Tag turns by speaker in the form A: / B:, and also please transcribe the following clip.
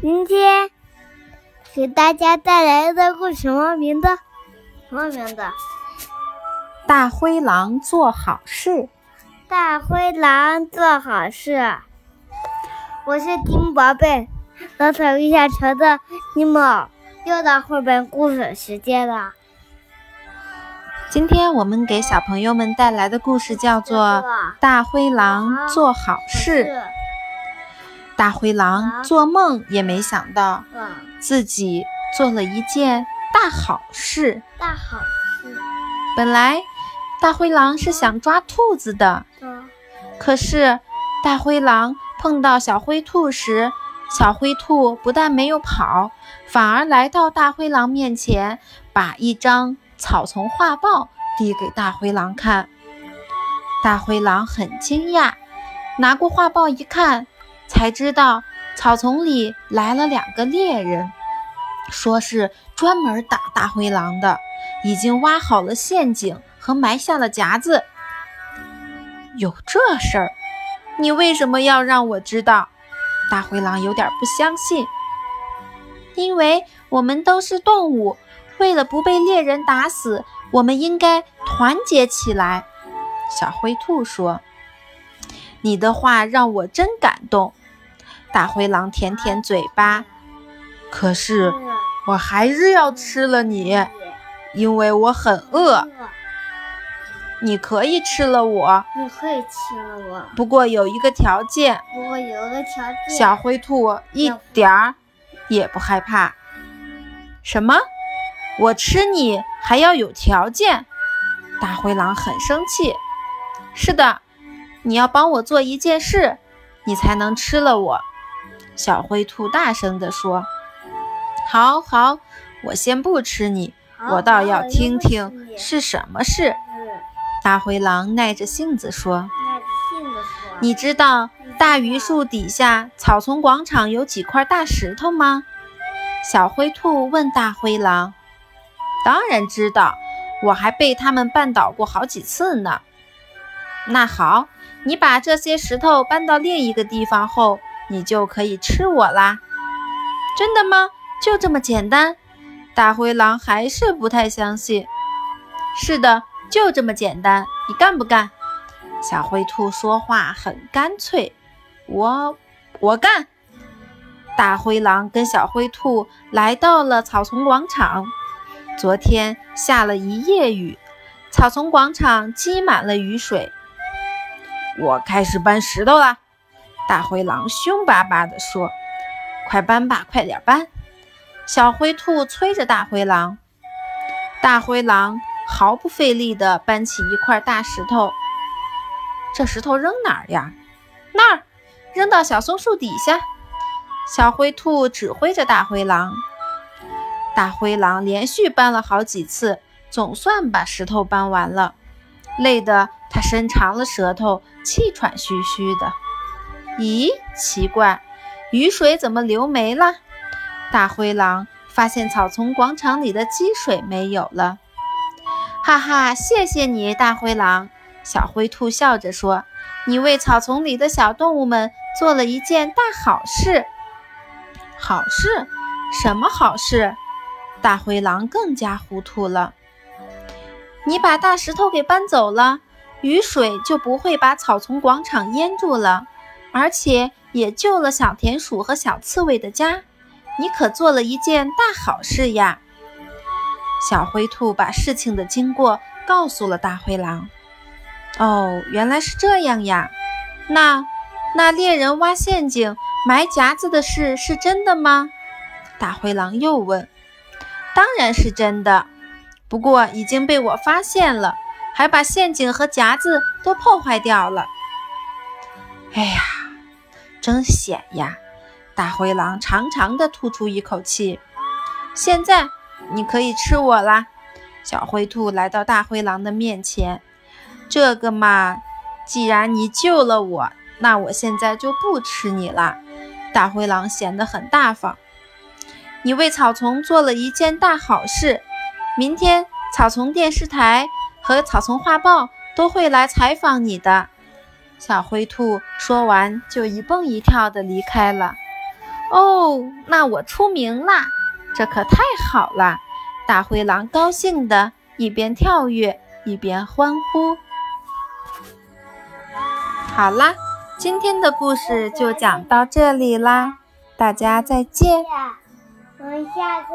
A: 今天给大家带来的故事什么名字？什么名字？
B: 大灰狼做好事。
A: 大灰狼做好事。我是积木宝贝，老草遇下车的积木，又到绘本故事时间了。
B: 今天我们给小朋友们带来的故事叫做《大灰狼做好事》。大灰狼做梦也没想到，自己做了一件大好事。
A: 大好事。
B: 本来大灰狼是想抓兔子的，可是大灰狼碰到小灰兔时，小灰兔不但没有跑，反而来到大灰狼面前，把一张草丛画报递给大灰狼看。大灰狼很惊讶，拿过画报一看。才知道草丛里来了两个猎人，说是专门打大灰狼的，已经挖好了陷阱和埋下了夹子。有这事儿？你为什么要让我知道？大灰狼有点不相信。因为我们都是动物，为了不被猎人打死，我们应该团结起来。小灰兔说：“你的话让我真感动。”大灰狼舔舔嘴巴，可是我还是要吃了你，因为我很饿。你可以吃了我，
A: 你可以吃了我，
B: 不过有一个条件。
A: 不过有个条件。
B: 小灰兔一点儿也不害怕。什么？我吃你还要有条件？大灰狼很生气。是的，你要帮我做一件事，你才能吃了我。小灰兔大声地说：“好好，我先不吃你，我倒要听听是什么事。”大灰狼耐着性子说：“你知道大榆树底下草丛广场有几块大石头吗？”小灰兔问大灰狼：“当然知道，我还被他们绊倒过好几次呢。”那好，你把这些石头搬到另一个地方后。你就可以吃我啦！真的吗？就这么简单？大灰狼还是不太相信。是的，就这么简单。你干不干？小灰兔说话很干脆。我，我干。大灰狼跟小灰兔来到了草丛广场。昨天下了一夜雨，草丛广场积满了雨水。我开始搬石头啦。大灰狼凶巴巴地说：“快搬吧，快点搬！”小灰兔催着大灰狼。大灰狼毫不费力地搬起一块大石头。这石头扔哪儿呀？那儿，扔到小松树底下。小灰兔指挥着大灰狼。大灰狼连续搬了好几次，总算把石头搬完了，累得他伸长了舌头，气喘吁吁的。咦，奇怪，雨水怎么流没了？大灰狼发现草丛广场里的积水没有了。哈哈，谢谢你，大灰狼。小灰兔笑着说：“你为草丛里的小动物们做了一件大好事。”好事？什么好事？大灰狼更加糊涂了。你把大石头给搬走了，雨水就不会把草丛广场淹住了。而且也救了小田鼠和小刺猬的家，你可做了一件大好事呀！小灰兔把事情的经过告诉了大灰狼。哦，原来是这样呀！那那猎人挖陷阱、埋夹子的事是真的吗？大灰狼又问。当然是真的，不过已经被我发现了，还把陷阱和夹子都破坏掉了。哎呀！真险呀！大灰狼长长的吐出一口气。现在你可以吃我啦！小灰兔来到大灰狼的面前。这个嘛，既然你救了我，那我现在就不吃你了。大灰狼显得很大方。你为草丛做了一件大好事。明天草丛电视台和草丛画报都会来采访你的。小灰兔说完，就一蹦一跳地离开了。哦，那我出名啦！这可太好了！大灰狼高兴的一边跳跃一边欢呼。好啦，今天的故事就讲到这里啦，大家再见。
A: 我们下次。